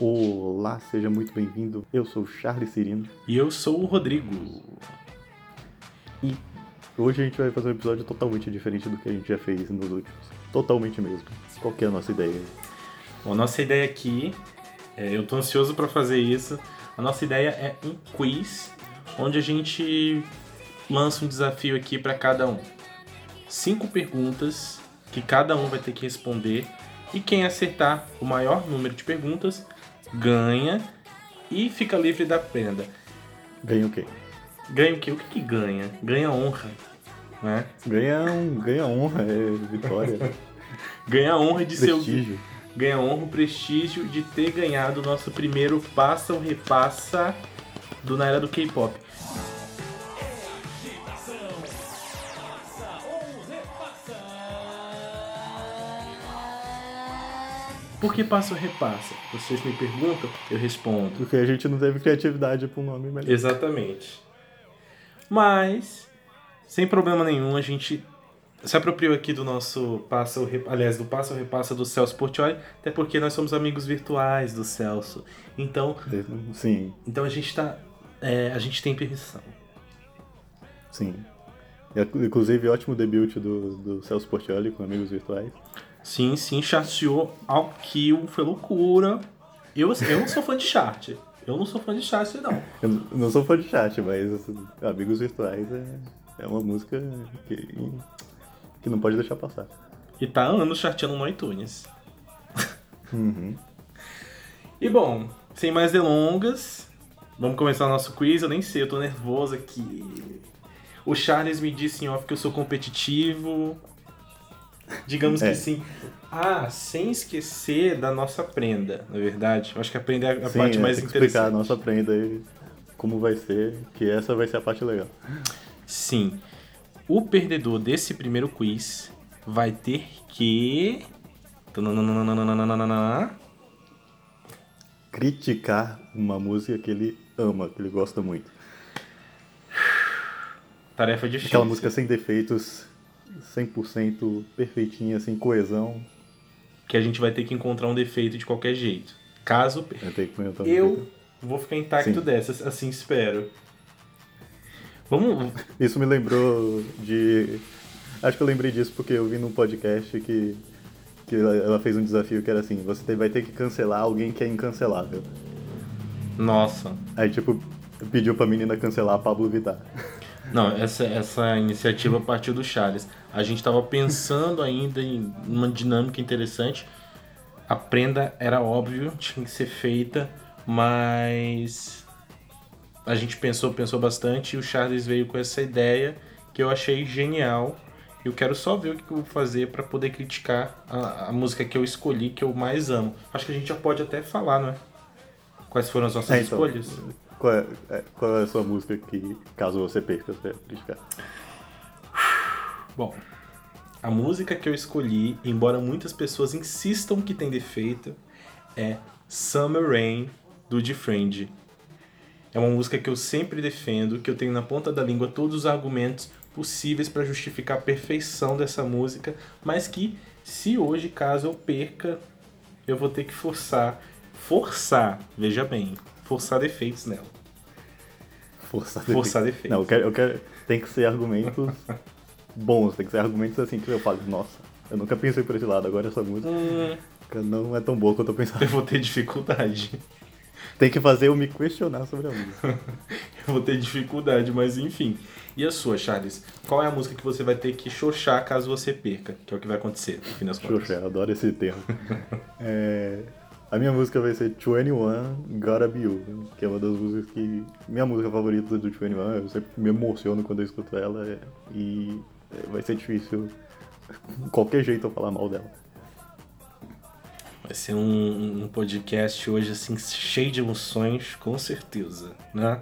Olá, seja muito bem-vindo. Eu sou o Charles Cirino E eu sou o Rodrigo. e hoje a gente vai fazer um episódio totalmente diferente do que a gente já fez nos últimos. Totalmente mesmo. Qual que é a nossa ideia? Bom, a nossa ideia aqui, é, eu tô ansioso pra fazer isso. A nossa ideia é um quiz onde a gente lança um desafio aqui pra cada um. Cinco perguntas que cada um vai ter que responder e quem acertar o maior número de perguntas ganha e fica livre da prenda. Ganha o quê? Ganha o quê? O que, que ganha? Ganha honra, né? Ganha, ganha honra, é vitória, Ganha honra de ser o prestígio. ganha honra, o prestígio de ter ganhado o nosso primeiro passa ou repassa do na era do K-pop. Por que passa ou repassa? Vocês me perguntam, eu respondo. Porque a gente não teve criatividade para um nome melhor. Exatamente. Mas, sem problema nenhum, a gente se apropriou aqui do nosso passa ou Re- aliás, do passa ou repassa do Celso Portioli, até porque nós somos amigos virtuais do Celso. Então, Sim, então a gente tá. é, a gente tem permissão. sim. Inclusive, ótimo debut do, do Celso Portioli com Amigos Virtuais. Sim, sim, chateou ao kill, foi loucura. Eu, eu não sou fã de chart. Eu não sou fã de chart, não. Eu não sou fã de chat, mas assim, Amigos Virtuais é, é uma música que, que não pode deixar passar. E tá anos chateando no iTunes. Uhum. E bom, sem mais delongas, vamos começar o nosso quiz. Eu nem sei, eu tô nervoso aqui. O Charles me disse em off que eu sou competitivo. Digamos É. que sim. Ah, sem esquecer da nossa prenda, na verdade. Eu acho que a prenda é a Sim, parte é, mais que explicar a interessante. nossa prenda aí, como vai ser, que essa vai ser a parte legal. Sim. O perdedor desse primeiro quiz vai ter que. Criticar uma música que ele ama, que ele gosta muito. Tarefa difícil. Aquela música sem defeitos, 100% perfeitinha, sem coesão. que a gente vai ter que encontrar um defeito de qualquer jeito. Caso Eu eu vou ficar intacto Sim. dessas, assim espero. Vamos. Isso me lembrou de. Acho que eu lembrei disso porque eu vi num podcast que, que ela fez um desafio que era assim: você vai ter que cancelar alguém que é incancelável. Nossa. Aí, tipo, pediu pra menina cancelar a Pablo Vittar. Não, essa, essa iniciativa partiu do Charles. A gente estava pensando ainda em uma dinâmica interessante. A prenda era óbvio, tinha que ser feita, mas a gente pensou, pensou bastante e o Charles veio com essa ideia que eu achei genial. Eu quero só ver o que eu vou fazer para poder criticar a, a música que eu escolhi, que eu mais amo. Acho que a gente já pode até falar, não é? Quais foram as nossas É, então, escolhas? Qual é, é, qual é a sua música que, caso você perca, você vai criticar? Bom, a música que eu escolhi, embora muitas pessoas insistam que tem defeito, é Summer Rain do Defriend. É uma música que eu sempre defendo, que eu tenho na ponta da língua todos os argumentos possíveis para justificar a perfeição dessa música, mas que se hoje, caso eu perca, eu vou ter que forçar, forçar, veja bem, forçar defeitos nela. Forçar Forçar defeitos. defeitos. Não, eu quero, eu quero. Tem que ser argumentos bons, tem que ser argumentos assim que eu falo, nossa, eu nunca pensei por esse lado, agora essa música Hum, não é tão boa quanto eu pensava. eu vou ter dificuldade. Tem que fazer eu me questionar sobre a música. Eu vou ter dificuldade, mas enfim. E a sua, Charles? Qual é a música que você vai ter que xoxar caso você perca? Que é o que vai acontecer, no fim das contas. Xoxa, eu adoro esse termo. É, a minha música vai ser 21 Gotta Be You, que é uma das músicas que. Minha música favorita do 21, eu sempre me emociono quando eu escuto ela é, e é, vai ser difícil qualquer jeito eu falar mal dela. Vai ser um, um podcast hoje, assim, cheio de emoções, com certeza, né?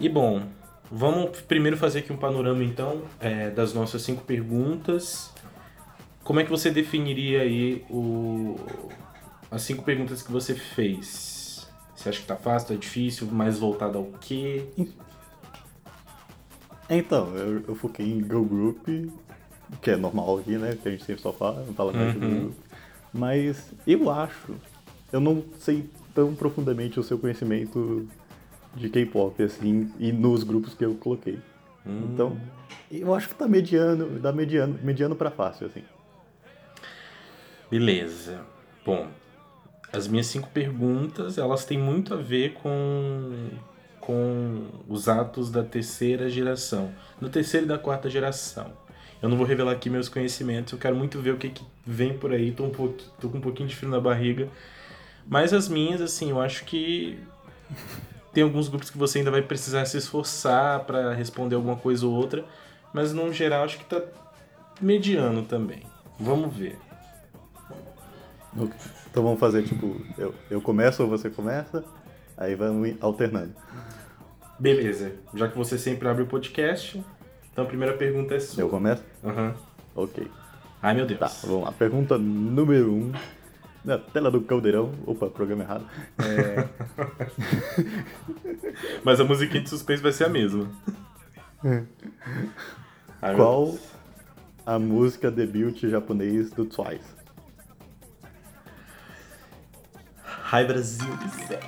E bom, vamos primeiro fazer aqui um panorama, então, é, das nossas cinco perguntas. Como é que você definiria aí o, as cinco perguntas que você fez? Você acha que tá fácil, tá difícil, mais voltado ao quê? Então, eu, eu foquei em Girl Group, que é normal aqui, né? Que a gente sempre só fala, fala mais Uhum. Girl Group. Mas eu acho eu não sei tão profundamente o seu conhecimento de K-pop, assim, e nos grupos que eu coloquei. Hum. Então, eu acho que tá mediano, dá mediano, mediano pra fácil, assim. Beleza. Bom, as minhas cinco perguntas, elas têm muito a ver com, com os atos da terceira geração. Da terceira e da quarta geração. Eu não vou revelar aqui meus conhecimentos, eu quero muito ver o que, que vem por aí, tô, um pouco, tô com um pouquinho de frio na barriga. Mas as minhas, assim, eu acho que tem alguns grupos que você ainda vai precisar se esforçar para responder alguma coisa ou outra, mas no geral acho que tá mediano também. Vamos ver. Então vamos fazer tipo, eu, eu começo ou você começa, aí vamos alternando. Beleza. Já que você sempre abre o podcast, então a primeira pergunta é sua. Eu começo? Aham. Ok. Ai meu Deus. Tá, vamos lá. Pergunta número um. Na tela do caldeirão. Opa, programa errado. É, Mas a musiquinha de suspense vai ser a mesma. Ai, meu qual a música debut japonês do Twice? Ai, Brasil do céu.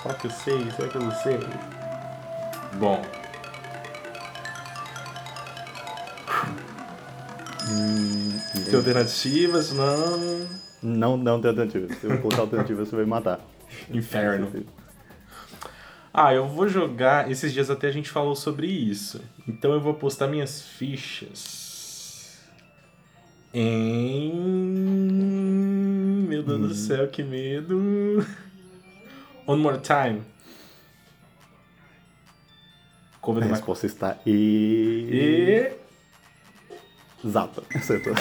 Será que eu sei? Será que eu não sei? Bom. Tem alternativas? Não. Não, não tem alternativa. Se eu colocar alternativa, você vai me matar. Inferno. Ah, eu vou jogar. Esses dias até a gente falou sobre isso. Então eu vou postar minhas fichas em. Meu Deus do céu, que medo. One more time. Cover A resposta está e... E. Exato. Acertou.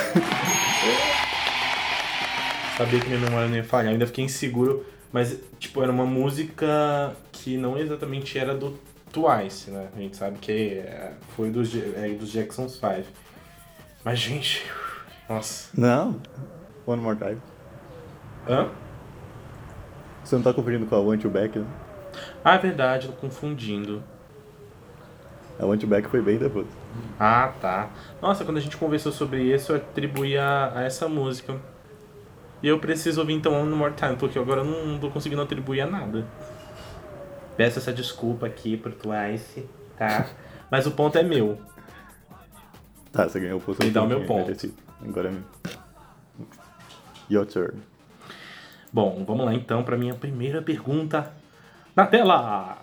Sabia que minha memória não ia falhar. Ainda fiquei inseguro, mas, tipo, era uma música que não exatamente era do Twice, né? A gente sabe que é, foi dos, é, dos Jackson's 5. Mas, gente, nossa. Não. One more time. Hã? Você não tá confundindo com a Want You Back, né? Ah, é verdade, tô confundindo. A Want You Back foi bem depois. Ah, tá. Nossa, quando a gente conversou sobre isso, eu atribuí a, a essa música. E eu preciso ouvir então One More Time, porque agora eu não, não tô conseguindo atribuir a nada. Peço essa desculpa aqui pro Twice, tá? Mas o ponto é meu. Tá, você ganhou o seu Me dá o meu ponto. Agora é meu. Your turn. Bom, vamos lá então para minha primeira pergunta na tela.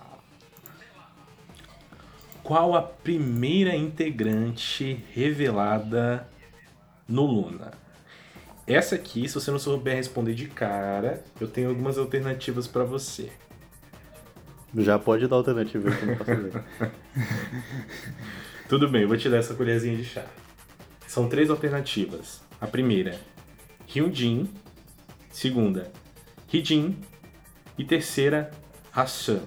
Qual a primeira integrante revelada no Luna? Essa aqui, se você não souber responder de cara, eu tenho algumas alternativas para você. Já pode dar alternativa eu não posso ver. Tudo bem, eu vou te dar essa colherzinha de chá. São três alternativas. A primeira, Hyunjin. Segunda, Hijin. E terceira, Hassan.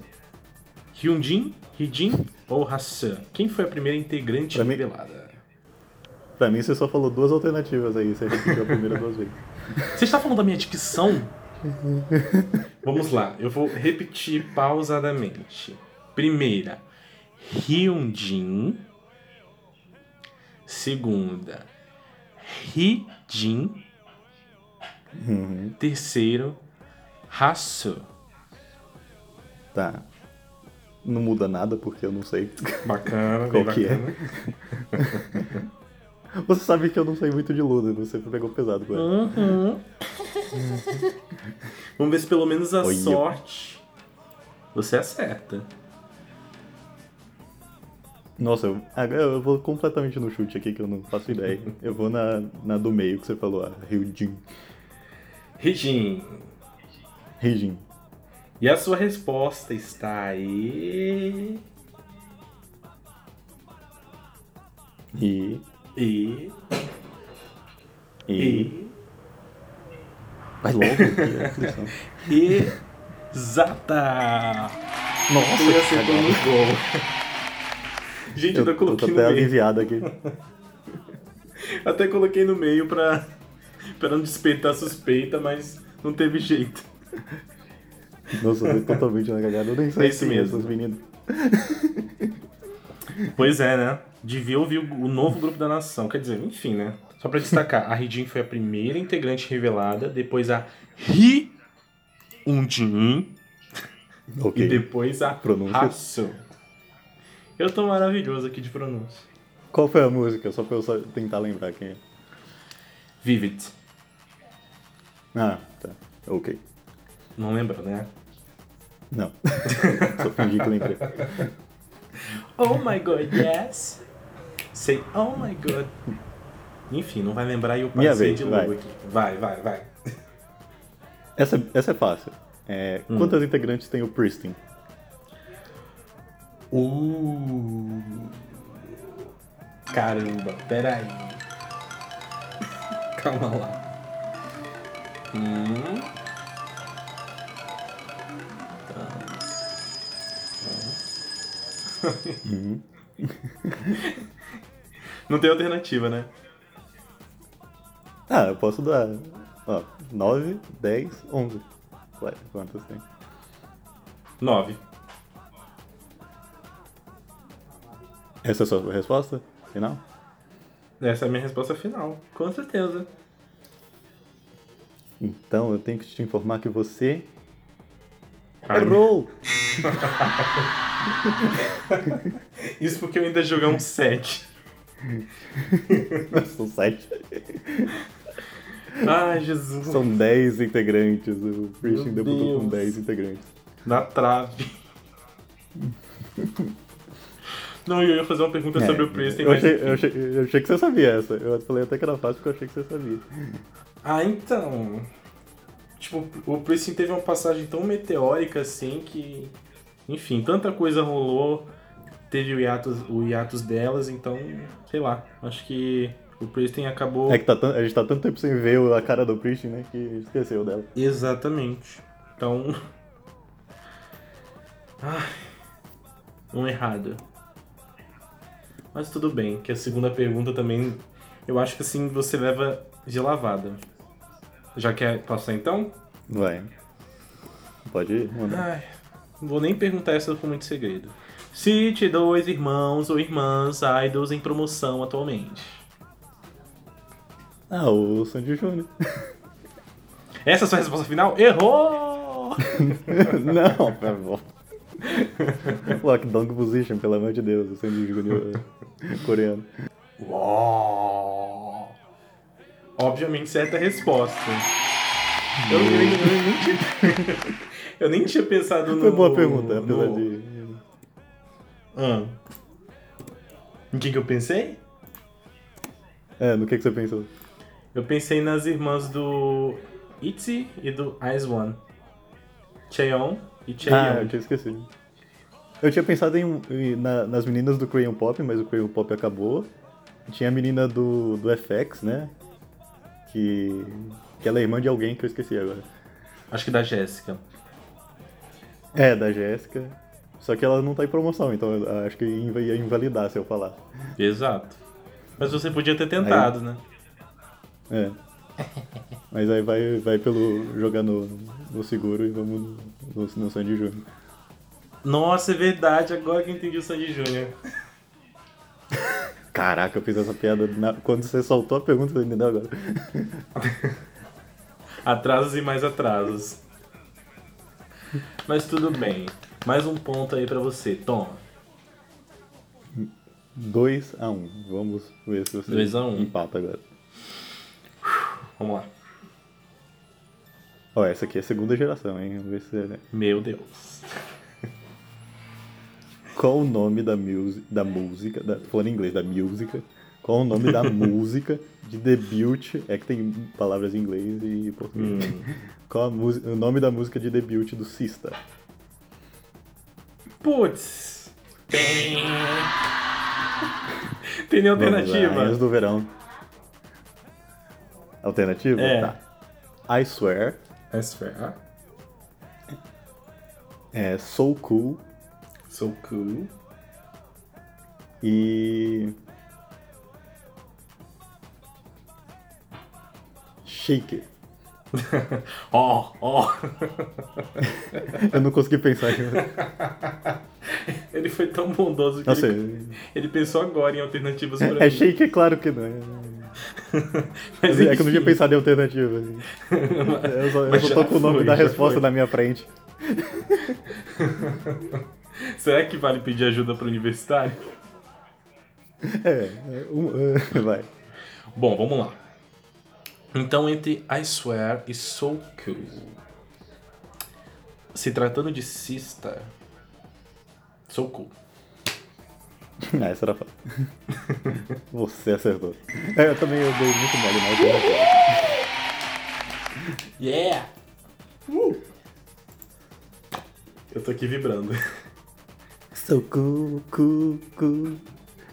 Hyunjin, Hijin ou Hassan? Quem foi a primeira integrante Pra mim- revelada? Pra mim, você só falou duas alternativas aí. Você repetiu a primeira duas vezes. Você está falando da minha dicção? Vamos lá, eu vou repetir pausadamente. Primeira, Hyunjin. Segunda, Hijin. Uhum. Terceiro, Hasu. Tá. Não muda nada porque eu não sei. Bacana, Qual que é? bacana. Você sabe que eu não sei muito de Luna, você pegou pesado com ela. Uhum. Vamos ver se pelo menos a Olha. sorte você acerta. Nossa, eu, agora eu vou completamente no chute aqui que eu não faço ideia. Eu vou na, na do meio que você falou, a Ryujin. Hijin. Ryujin. E a sua resposta está aí. E. E. E. E. Vai logo. aflição. Exata! Nossa, que acertou no gol. Gente, eu, Eu até tô coloquei até no meio. aliviado aqui. Até coloquei no meio pra, pra não despertar suspeita, mas não teve jeito. Nossa, eu totalmente na cagada. Eu nem sei É isso quem mesmo. essas meninas. Pois é, né? Devia ouvir o novo grupo da nação. Quer dizer, enfim, né? Só pra destacar, a Ridin foi a primeira integrante revelada, depois a um din Ok. e depois a Pronúncia. Eu tô maravilhoso aqui de pronúncia. Qual foi a música? Só pra eu tentar lembrar quem é. Vivid. Ah, tá. Ok. Não lembra, né? Não. só fingi que lembrei. Oh my god, yes. Say oh my god. Enfim, não vai lembrar e eu Minha passei vez, de vai. novo aqui. Vai, vai, vai. Essa, essa é fácil. É, Hum. Quantas integrantes tem o Pristin? Uh. Caramba, peraí. Calma lá. Hum. Uhum. Não tem alternativa, né? Ah, eu posso dar. Ó, 9, 10, 11. Ué, quantas tem? Nove. Essa é a sua resposta? Final? Essa é a minha resposta final. Com certeza. Então eu tenho que te informar que você. Ai, Errou! Isso porque eu ainda joguei um 7. São 7. Ai, Jesus. São 10 integrantes. O Christian Meu debutou com Deus. 10 integrantes. Na trave. Não, eu ia fazer uma pergunta sobre o Preston, eu, mas. achei, eu, achei, eu achei que você sabia essa. Eu falei até que era fácil porque eu achei que você sabia. Ah, então. Tipo, o Preston teve uma passagem tão meteórica assim que. Enfim, tanta coisa rolou. Teve o hiatus, o hiatus delas, então. Sei lá. Acho que o Preston acabou. É que tá a gente tá tanto tempo sem ver a cara do Christian, né? Que esqueceu dela. Exatamente. Então. Ai. Um errado. Mas tudo bem, que a segunda pergunta também. Eu acho que assim você leva de lavada. Já quer passar então? Vai. Pode ir, mandar. Ai, não vou nem perguntar essa com muito segredo. Cite dois irmãos ou irmãs idols em promoção atualmente. Ah, o Sandy Júnior. Essa é a sua resposta final? Errou! Não, por favor. Lockdown Position, pelo amor de Deus, o Sandy Júnior é coreano. Uau! Obviamente certa resposta. Eu, eu, eu nem tinha, eu nem tinha pensado no. Foi boa pergunta, apesar no- de. Ah. Em que, que eu pensei? É, no que, que você pensou? Eu pensei nas irmãs do ITZY e do Ice One. Cheon e Ah, Cheon. eu tinha esquecido. Eu tinha pensado em, em- na- nas meninas do Crayon Pop, mas o Crayon Pop acabou. Tinha a menina do, do FX, né? Que, que ela é irmã de alguém que eu esqueci agora. Acho que da Jéssica. É, da Jéssica. Só que ela não tá em promoção, então eu acho que ia invalidar se eu falar. Exato. Mas você podia ter tentado, né? É. Mas aí vai, vai pelo jogar no, no seguro e vamos no, no, no Sandy Júnior. Nossa, é verdade. Agora que eu entendi o Sandy Júnior. Caraca, eu fiz essa piada na- quando você soltou a pergunta, você entendeu agora? Atrasos e mais atrasos. Mas tudo bem. Mais um ponto aí pra você. Toma. 2 a 1 um. Vamos ver se você a um. empata agora. Vamos lá. Ó, essa aqui é a segunda geração, hein? Vamos ver se você... Meu Deus. Qual o nome da, da música, da, falando em inglês, da música, qual o nome da música de debut, é que tem palavras em inglês e português. Hum. Qual o nome da música de debut do Sista? Putz. Tem. Tem nem Vamos lá, alternativa? Rainhas do Verão. Alternativa? É. Tá. I Swear, Esfera. é So Cool So cool. e... Shake. Ó, ó. Eu não consegui pensar. Ele foi tão bondoso que Nossa, ele, ele pensou agora em alternativas pra é mim. Shake, é claro que não é. Mas, É que eu não tinha pensado em alternativa. assim. Eu só, eu só tô com o nome foi, da resposta foi. na minha frente. Será que vale pedir ajuda para o universitário? É, é, um, é, vai. Bom, vamos lá. Então, entre I Swear e So Cool. Se tratando de Sister, So Cool. Ah, essa era fácil. Você acertou. É, eu também eu dei muito mole na alternativa. Yeah! Uh! Eu tô aqui vibrando. So cool, cool, cool.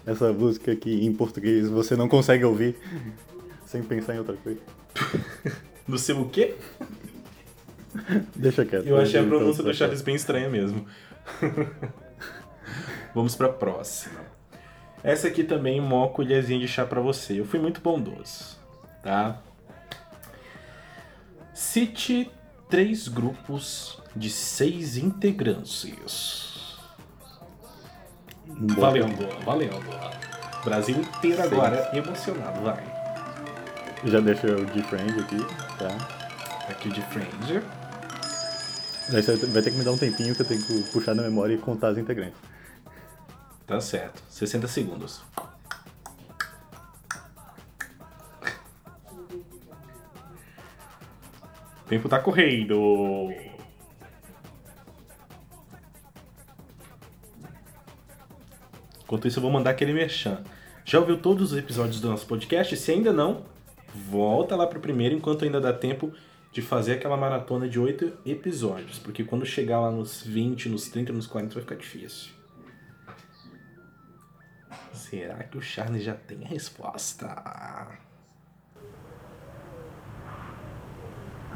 Essa música aqui em português você não consegue ouvir sem pensar em outra coisa. No seu o quê? Deixa quieto. Eu achei a Então, pronúncia do tá Charles bem estranha mesmo. Vamos pra próxima. Essa aqui também, mó colherzinha de chá pra você. Eu fui muito bondoso, tá? Cite três grupos de seis integrantes. Boa. Valendo, valendo. Brasil inteiro agora emocionado, vai. Já deixa o de friend aqui, tá? Aqui de Friend. Daí você vai ter que me dar um tempinho que eu tenho que puxar na memória e contar as integrantes. Tá certo. 60 segundos. O tempo tá correndo. Enquanto isso, eu vou mandar aquele merchan. Já ouviu todos os episódios do nosso podcast? Se ainda não, volta lá pro primeiro enquanto ainda dá tempo de fazer aquela maratona de oito episódios. Porque quando chegar lá nos 20, nos 30, nos 40 vai ficar difícil. Será que o Charles já tem a resposta?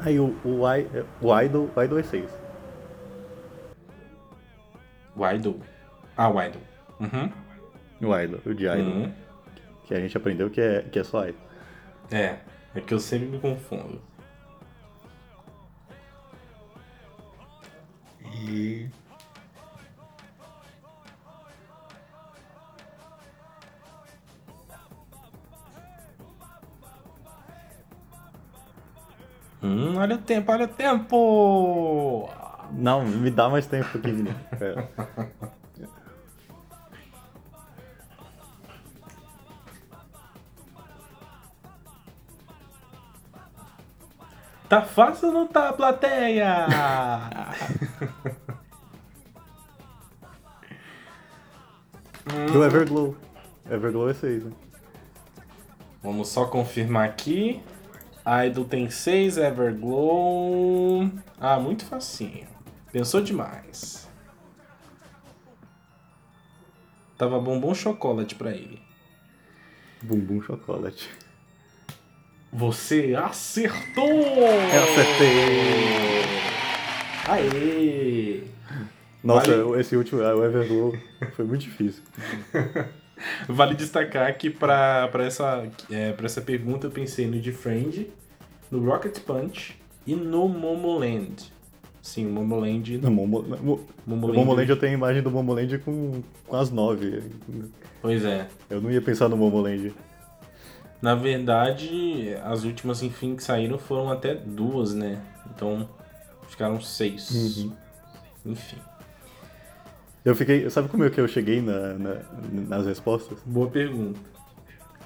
Aí o, o, I, o Idol, o Idol é 6. O Idol. Ah, o Idol. Uhum. O Idol, o de Idol. Uhum. Que a gente aprendeu que é, que é só Idol. É, é que eu sempre me confundo. E. Hum, olha o tempo, olha o tempo! Não, me dá mais tempo aqui, menino. Pera. Tá fácil ou não tá, plateia? E o Everglow. Everglow é 6, né? Vamos só confirmar aqui. Idol tem 6, Everglow. Ah, muito facinho. Pensou demais. Tava bombom chocolate pra ele. Bumbum chocolate. Você acertou! Eu acertei! Aê! Nossa, Vale- esse último, o Everglow, foi muito difícil. Vale destacar que pra, pra, essa, é, pra essa pergunta eu pensei no The Friend, no Rocket Punch e no Momoland. Sim, o Momoland. No Momo, no Momoland. Momoland eu tenho a imagem do Momoland com, com as 9. Pois é. Eu não ia pensar no Momoland. Na verdade, as últimas, enfim, que saíram foram até duas, né? Então, ficaram seis. Uhum. Enfim. Eu fiquei. Sabe como é que eu cheguei na, na- nas respostas? Boa pergunta.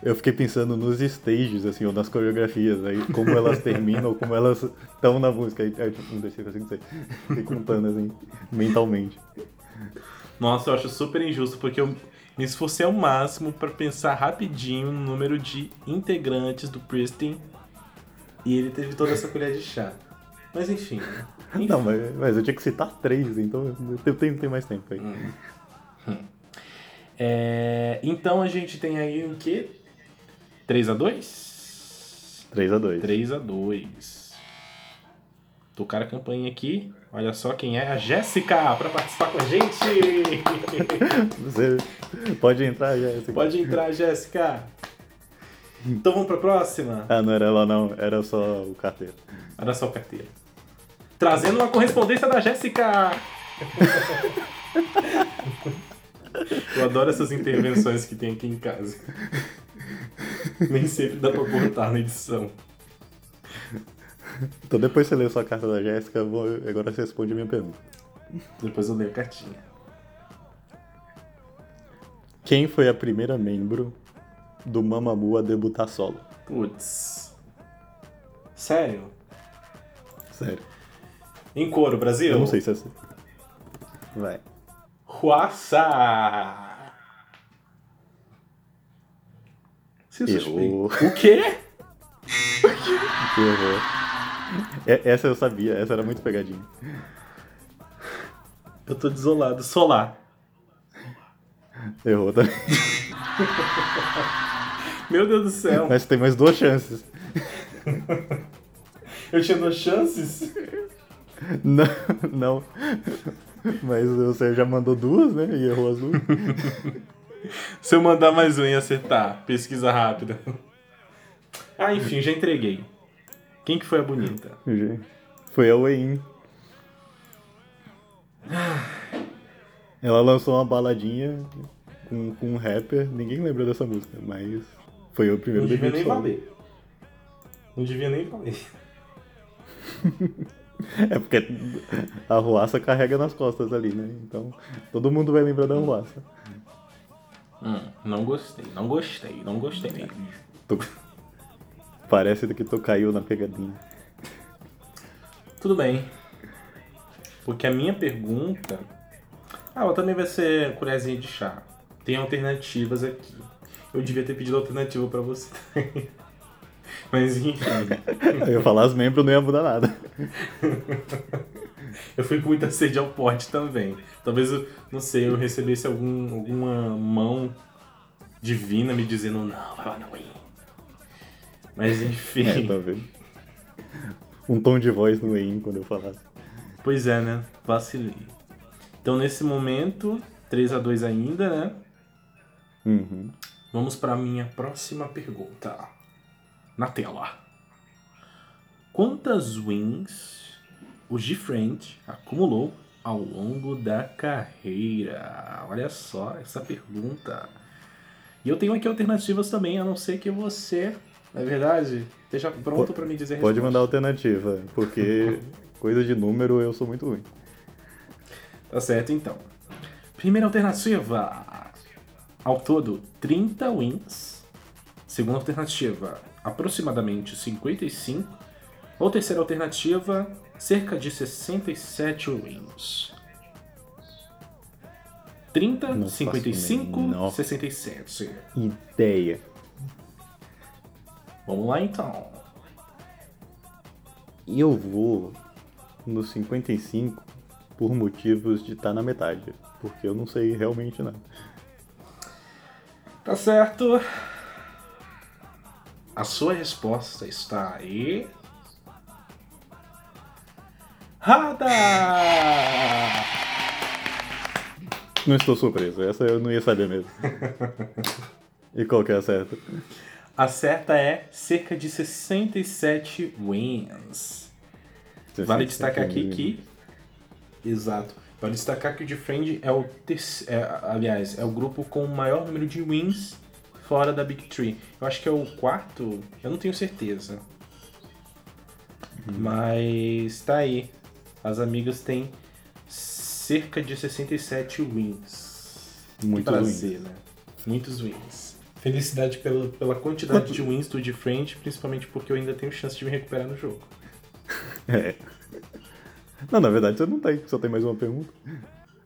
Eu fiquei pensando nos stages, assim, ou nas coreografias, aí, como elas terminam, ou como elas estão na música. Aí, aí, tipo, um, dois, três, quatro, cinco, seis. Fiquei contando, assim, mentalmente. Nossa, eu acho super injusto, porque eu me esforcei ao máximo pra pensar rapidinho no número de integrantes do Pristin e ele teve toda essa colher de chá. Mas enfim. Enfim. Não, mas, mas eu tinha que citar três, então eu tenho, tenho mais tempo aí. É, então a gente tem aí o quê? 3 a 2 3 a 2 3 a 2 Tocar a campanha aqui. Olha só quem é a Jéssica pra participar com a gente. Você pode entrar assim. Pode entrar, Jéssica. Então vamos pra próxima. Ah, não era ela não, era só o carteiro. Olha só a carteira. Trazendo uma correspondência da Jéssica! Eu adoro essas intervenções que tem aqui em casa. Nem sempre dá pra cortar na edição. Então depois você lê sua carta da Jéssica, eu agora você responde a minha pergunta. Depois eu leio a cartinha. Quem foi a primeira membro do Mamamoo a debutar solo? Putz. Sério? Sério. Em coro, Brasil? Eu não sei se é assim. Vai. Huaça! Se suspeito. O quê? Que errou. É- Essa eu sabia, essa era muito pegadinha. Eu tô desolado. Solar. Errou também. Meu Deus do céu. Mas tem mais duas chances. Eu tinha duas chances? Não, não. Mas você já mandou duas, né? E errou as duas. Se eu mandar mais um e acertar, pesquisa rápida. Ah, enfim, já entreguei. Quem que foi a bonita? Foi a Wayne. Ela lançou uma baladinha com, com um rapper. Ninguém lembra dessa música, mas foi o primeiro Não devia nem solo. valer. Não devia nem valer. É porque a Ruaça carrega nas costas ali, né? Então todo mundo vai lembrar da Ruaça. Hum, não gostei, não gostei, não gostei. Tu- Parece que tu caiu na pegadinha. Tudo bem. Porque a minha pergunta. Ah, ela também vai ser colherzinha de chá. Tem alternativas aqui. Eu devia ter pedido alternativa pra você. Mas enfim. Eu ia falar as membros, não ia mudar nada. Eu fui com muita sede ao pote também. Talvez, eu, não sei, eu recebesse algum, alguma mão divina me dizendo, não, vai lá na Wii. Mas enfim. É? Um tom de voz no EIN quando eu falasse. Pois é, né? Vacilei. Então, nesse momento, 3 a 2 ainda, né? Uhum. Vamos para a minha próxima pergunta. Na tela. Quantas wins o G-Friend acumulou ao longo da carreira? Olha só essa pergunta. E eu tenho aqui alternativas também, a não ser que você, na é verdade, esteja pronto para me dizer Pode resposta. mandar alternativa, porque coisa de número eu sou muito ruim. Tá certo, então. Primeira alternativa. Ao todo, 30 wins. Segunda alternativa, aproximadamente 55. Ou terceira alternativa, cerca de 67 wins. 30, Não faço 55, a menor 67. Ideia. Vamos lá então. E eu vou no 55 por motivos de estar na metade. Porque eu não sei realmente nada. Tá certo. A sua resposta está aí. Rada! Não estou surpreso, essa eu não ia saber mesmo. e qual que é a certa? A certa é cerca de 67 wins. Vale destacar aqui que. Exato. Vale destacar que o Defriend é o. terce- é, aliás, é o grupo com o maior número de wins fora da Big Tree. Eu acho que é o quarto. Eu não tenho certeza. Mas tá aí. As amigas têm cerca de 67 wins. Muitos que wins. prazer, né? Muitos wins. Felicidade pela, pela quantidade de wins do Defriend, principalmente porque eu ainda tenho chance de me recuperar no jogo. É. Não, na verdade você não tem, só tem mais uma pergunta.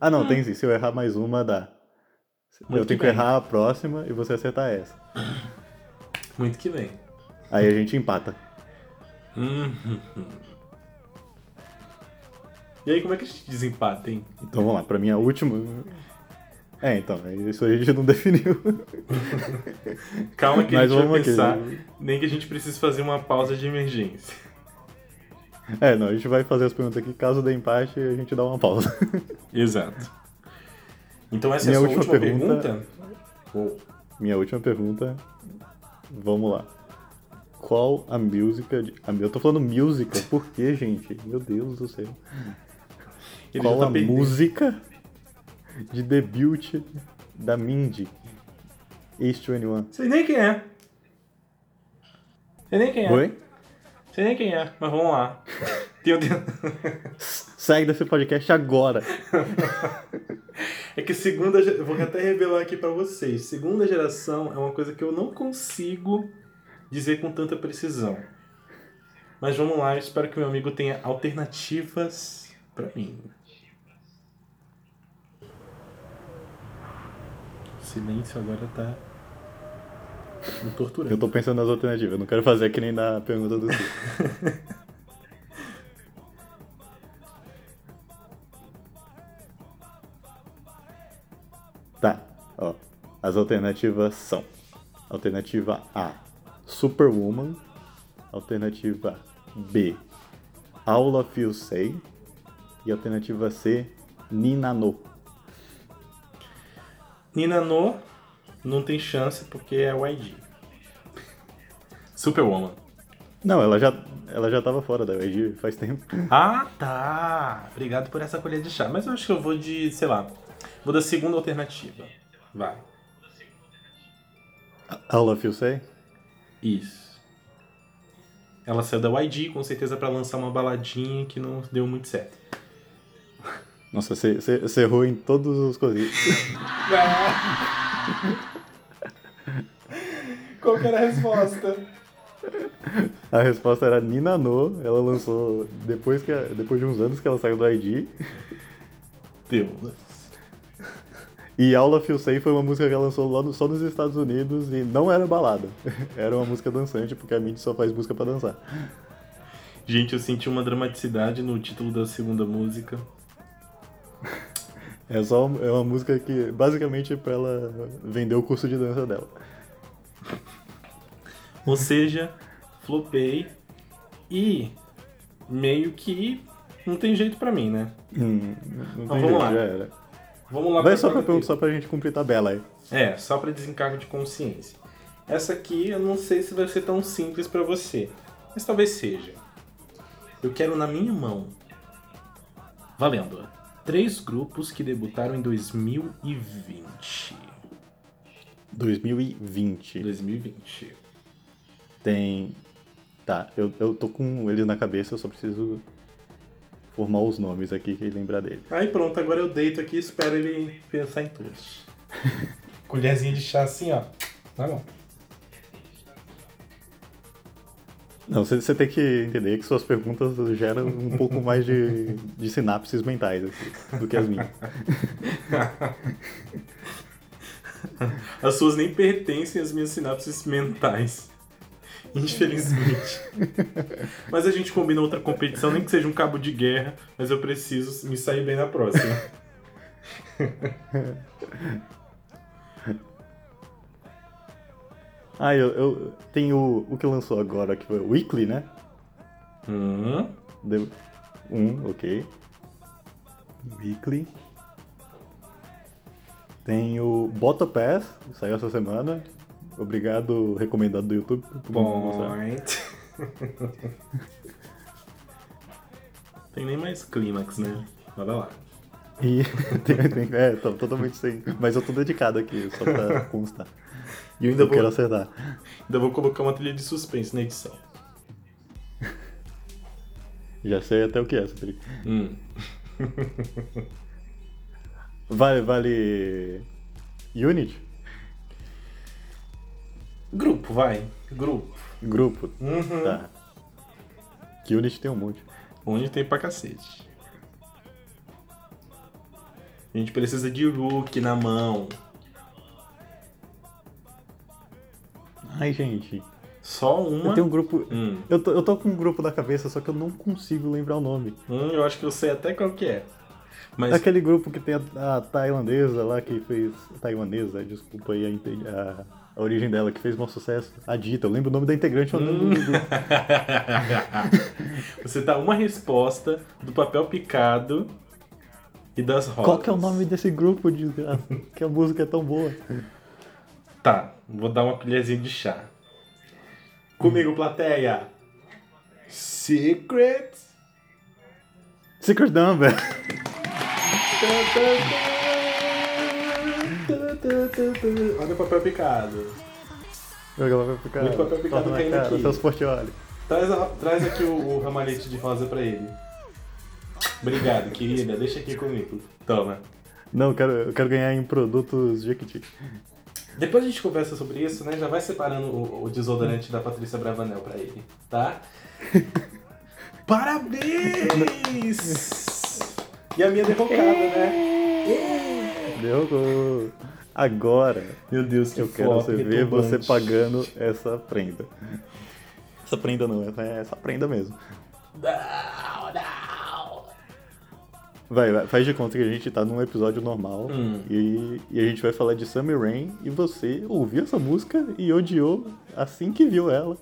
Ah não, tem sim. Se eu errar mais uma, dá. Muito eu tenho que bem. errar a próxima e você acertar essa. Muito que bem. Aí a gente empata. Uhum. E aí, como é que a gente desempata, hein? Então vamos lá, pra minha última. É, então, isso a gente não definiu. Calma que Mas a gente vai vamos aqui. pensar, nem que a gente precise fazer uma pausa de emergência. É, não, a gente vai fazer as perguntas aqui. Caso dê empate, a gente dá uma pausa. Exato. Então essa Minha é a sua última última, pergunta- pergunta? Minha última pergunta. Vamos lá. Qual a música de. Eu tô falando música, por quê, gente? Meu Deus do céu. Ele Qual tá a perdendo. música de debut da Mindy? Ace 21. Sei nem quem é. Sei nem quem é. Oi? Sei nem quem é, mas vamos lá. Tem- Segue desse podcast agora. É que segunda. Vou até revelar aqui pra vocês. Segunda geração é uma coisa que eu não consigo dizer com tanta precisão. Mas vamos lá, eu espero que meu amigo tenha alternativas pra mim. Silêncio agora tá. me torturando. Eu tô pensando nas alternativas, não quero fazer que nem na pergunta do. Tá, ó. As alternativas são: Alternativa A, Superwoman. Alternativa B, of You Say. E alternativa C, Nina No. Nina No não tem chance porque é o ID. Superwoman. Não, ela já, ela já tava fora da UIG faz tempo. Ah, tá. Obrigado por essa colher de chá. Mas eu acho que eu vou de, sei lá, vou da segunda alternativa. Vai. All of You Say? Isso. Ela saiu da YG, com certeza, pra lançar uma baladinha que não deu muito certo. Nossa, você, você, errou em todos os coisitos. Qual que era a resposta? A resposta era Nina No. Ela lançou depois, que, depois de uns anos que ela saiu do ID. Deu. E All of You Say foi uma música que ela lançou lá no- só nos Estados Unidos e não era balada. Era uma música dançante, porque a Mindy só faz música pra dançar. Gente, eu senti uma dramaticidade no título da segunda música. É só é uma música que basicamente é pra ela vender o curso de dança dela. Ou seja, flopei e meio que não tem jeito pra mim, né? Hum, não Então tem vamos jeito, lá. já era. Vamos lá Vai pra só pra pergunta, só pra gente cumprir tabela aí. É, só para desencargo de consciência. Essa aqui eu não sei se vai ser tão simples para você, mas talvez seja. Eu quero na minha mão. Valendo. Três grupos que debutaram em 2020. 2020. 2020. Tem. Tá, eu, eu tô com eles na cabeça, eu só preciso formar os nomes aqui e lembrar dele. Aí pronto, agora eu deito aqui e espero ele pensar em todos. Colherzinha de chá assim, ó. Tá bom. Não, você, tem que entender que suas perguntas geram um pouco mais de, de sinapses mentais aqui, do que as minhas. As suas nem pertencem às minhas sinapses mentais. Infelizmente. mas a gente combina outra competição, nem que seja um cabo de guerra, mas eu preciso me sair bem na próxima. Ah, eu, eu tenho o, que lançou agora, que foi o Weekly, né? Hum, Deu- Um, ok. Weekly. Tem o Bota Pass, que saiu essa semana. Obrigado, recomendado do YouTube. point. Tem nem mais clímax, né? Bora lá. E tem, tem- é, tô totalmente sem. Mas eu tô dedicado aqui, só pra constar. E eu ainda Eu vou, quero acertar. ainda vou colocar uma trilha de suspense na edição. Já sei até o que é essa trilha. Hum. Vale, vale. Unity? Grupo, vai. Grupo. Grupo? Uhum. Tá. Que Unity tem um monte. Onde tem pra cacete. A gente precisa de Rook na mão. Ai, gente. Só uma. Eu tenho um grupo. Hum. Eu tô, eu tô com um grupo na cabeça, só que eu não consigo lembrar o nome. Hum, eu acho que eu sei até qual que é. Mas Aquele grupo que tem a, a tailandesa lá que fez. Taiwanesa, desculpa aí a, a, origem dela, que fez maior sucesso. A Dita, eu lembro o nome da integrante, grupo. você dá uma resposta do papel picado e das rodas. Qual que é o nome desse grupo de que a música é tão boa? Tá, vou dar uma colherzinha de chá. Comigo, plateia. Secret. Secret Number. Olha o papel picado. Ela vai ficar. Muito papel picado caindo cara, aqui. Seus. Traz, a- traz aqui o, o ramalhete de rosa pra ele. Obrigado, querida. Deixa aqui comigo. Toma. Não, eu quero, eu quero ganhar em produtos Jequiti. Depois a gente conversa sobre isso, né? Já vai separando o, o desodorante da Patrícia Bravanel pra ele, tá? Parabéns! E a minha derrocada, né? Derrubou. Agora Meu Deus, que eu quero você ver você pagando essa prenda. Essa prenda não, essa é essa prenda mesmo. Não, não. Vai, vai, faz de conta que a gente tá num episódio normal Hum. e, e a gente vai falar de Summer Rain e você ouviu essa música e odiou assim que viu ela.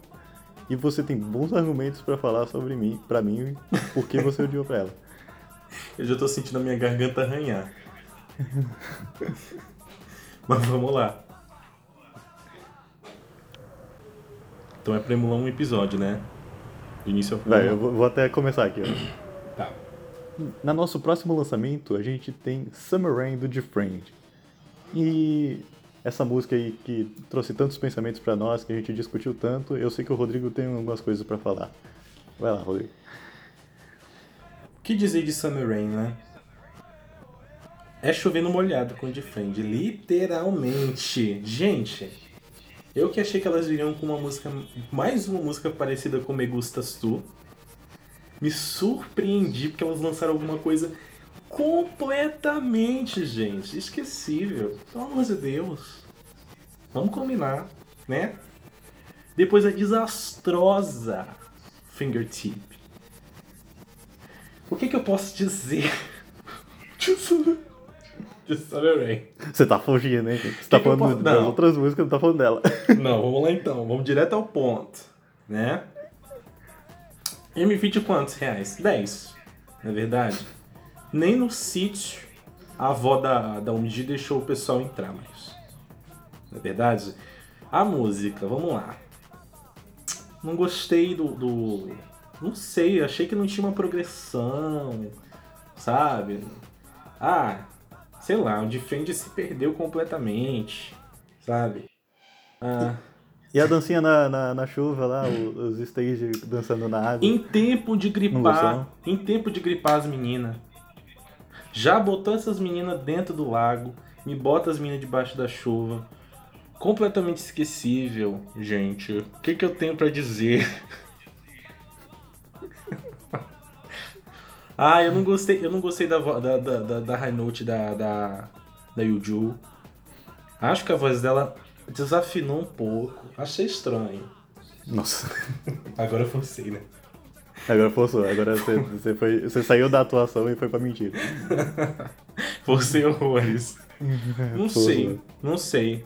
E você tem bons argumentos pra falar sobre mim, para mim, por que você odiou pra ela. Eu já tô sentindo a minha garganta arranhar. Mas vamos lá. Então é pra emular um episódio, né? Do início ao final. Vai, eu vou, vou até começar aqui. ó. Na nosso próximo lançamento, a gente tem Summer Rain do Defriend. E essa música aí que trouxe tantos pensamentos pra nós, que a gente discutiu tanto, eu sei que o Rodrigo tem algumas coisas pra falar. Vai lá, Rodrigo. O que dizer de Summer Rain, né? É chovendo molhado com Defend, literalmente. Gente, eu que achei que elas viriam com uma música, mais uma música parecida com Me Gustas Tu, me surpreendi porque elas lançaram alguma coisa completamente, gente, esquecível. Pelo amor de Deus. Vamos combinar, né? Depois a desastrosa Fingertip. O que, que eu posso dizer? Você tá fugindo, hein? Você tá que falando posso- das outras músicas, não tá falando dela. Não, vamos lá então, vamos direto ao ponto, né? M20 quantos reais? 10, não é verdade? Nem no sítio a avó da, da Umidi deixou o pessoal entrar mais. Não é verdade? A música, vamos lá. Não gostei do, do. Não sei, achei que não tinha uma progressão, sabe? Ah, sei lá, o Defend se perdeu completamente, sabe? Ah, E a dancinha na, na, na chuva lá, os stage dançando na água. em tempo de gripar, em tempo de gripar as meninas. Já botou essas meninas dentro do lago, me bota as meninas debaixo da chuva. Completamente esquecível, gente. O que, que eu tenho pra dizer? ah, eu não gostei, eu não gostei da, da, da, da, da high note da, da, da Yuju. Acho que a voz dela desafinou um pouco. Achei estranho. Nossa. Agora eu forcei, né? Agora forçou, agora você, você, foi, você saiu da atuação e foi pra mentira. Forcei horrores. Não sei, não sei.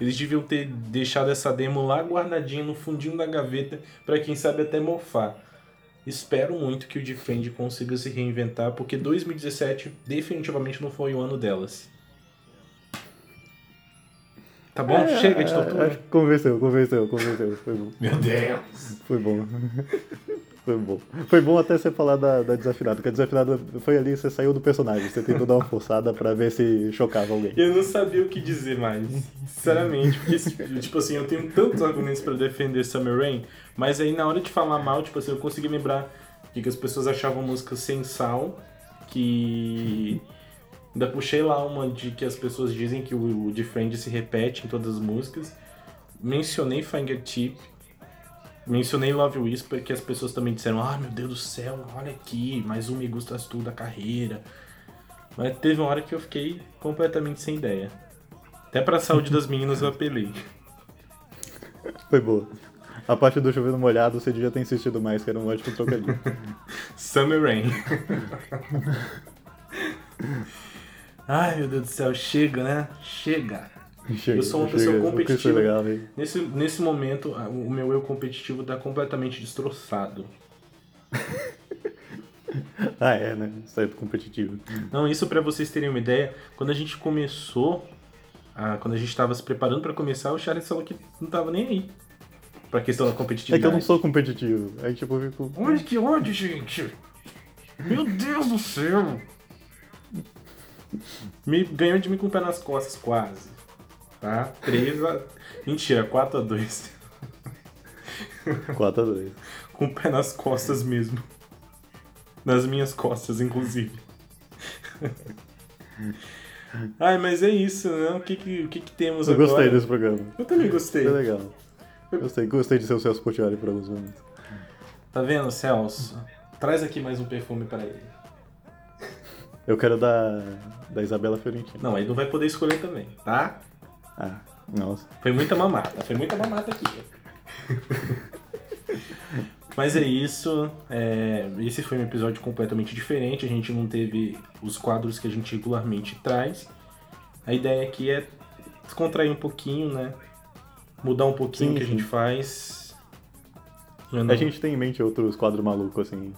Eles deviam ter deixado essa demo lá guardadinha no fundinho da gaveta pra quem sabe até mofar. Espero muito que o Defend consiga se reinventar, porque 2017 definitivamente não foi o ano delas. Tá bom? É, Chega de é, tortura. acho que Convenceu, convenceu, convenceu. Foi bom. Meu Deus. Foi bom. Foi bom. Foi bom até você falar da, da desafinada, porque a desafinada foi ali, você saiu do personagem, você tentou dar uma forçada pra ver se chocava alguém. Eu não sabia o que dizer mais, sinceramente, porque, tipo assim, eu tenho tantos argumentos pra defender Summer Rain, mas aí na hora de falar mal, tipo assim, eu consegui lembrar de que as pessoas achavam música sem sal, que ainda puxei lá uma de que as pessoas dizem que o, o Defend se repete em todas as músicas, mencionei Fingertip, mencionei Love Whisper, que as pessoas também disseram, ah, meu Deus do céu, olha aqui, mais um Me Gustas Tu da carreira, mas teve uma hora que eu fiquei completamente sem ideia. Até pra saúde das meninas eu apelei. Foi boa. A parte do chovendo molhado você devia ter insistido mais, que era um ótimo trocadilho. Summer Rain. Ai meu Deus do céu, chega, né? Chega. Chega, Eu sou uma chega, pessoa que competitiva. legal? Nesse, nesse momento, o meu eu competitivo tá completamente destroçado. Ah, é, né? Certo competitivo. Não, isso pra vocês terem uma ideia, quando a gente começou, a- quando a gente tava se preparando pra começar, o Charles falou que não tava nem aí pra questão da É competitividade. que eu não sou competitivo. Aí, tipo, eu fico. Olha que ódio, gente! Meu Deus do céu! Me ganhou de mim com o pé nas costas, quase. tá? 3 a... Mentira, 4 a 2 4 a 2 Com o pé nas costas mesmo. Nas minhas costas, inclusive. Ai, mas é isso, né? O que que, o que, que temos Eu agora? gostei desse programa. Eu também gostei. Foi legal. Gostei, gostei de ser o Celso Portioli por alguns momentos. Tá vendo, Celso? Traz aqui mais um perfume pra ele. Eu quero da, da Isabela Fiorentina. Não, aí não vai poder escolher também, tá? Ah, nossa. Foi muita mamata, foi muita mamata aqui. Mas é isso. é, esse foi um episódio completamente diferente. A gente não teve os quadros que a gente regularmente traz. A ideia aqui é descontrair um pouquinho, né? Mudar um pouquinho o que a gente faz. Não- A gente tem em mente outros quadros malucos, assim,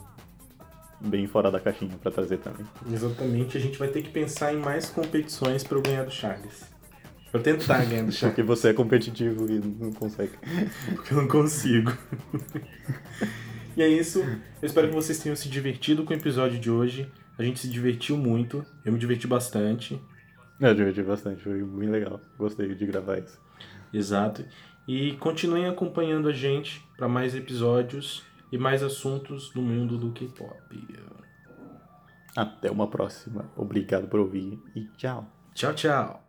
bem fora da caixinha pra trazer também. Exatamente, a gente vai ter que pensar em mais competições para eu ganhar do Charles. Pra eu tentar ganhar do Charles. Porque você é competitivo e não consegue. porque eu não consigo. e é isso. Eu espero que vocês tenham se divertido com o episódio de hoje. A gente se divertiu muito. Eu me diverti bastante. Eu diverti bastante, foi bem legal. Gostei de gravar isso. Exato. E continuem acompanhando a gente para mais episódios e mais assuntos do mundo do K-pop. Até uma próxima. Obrigado por ouvir e tchau. Tchau, tchau.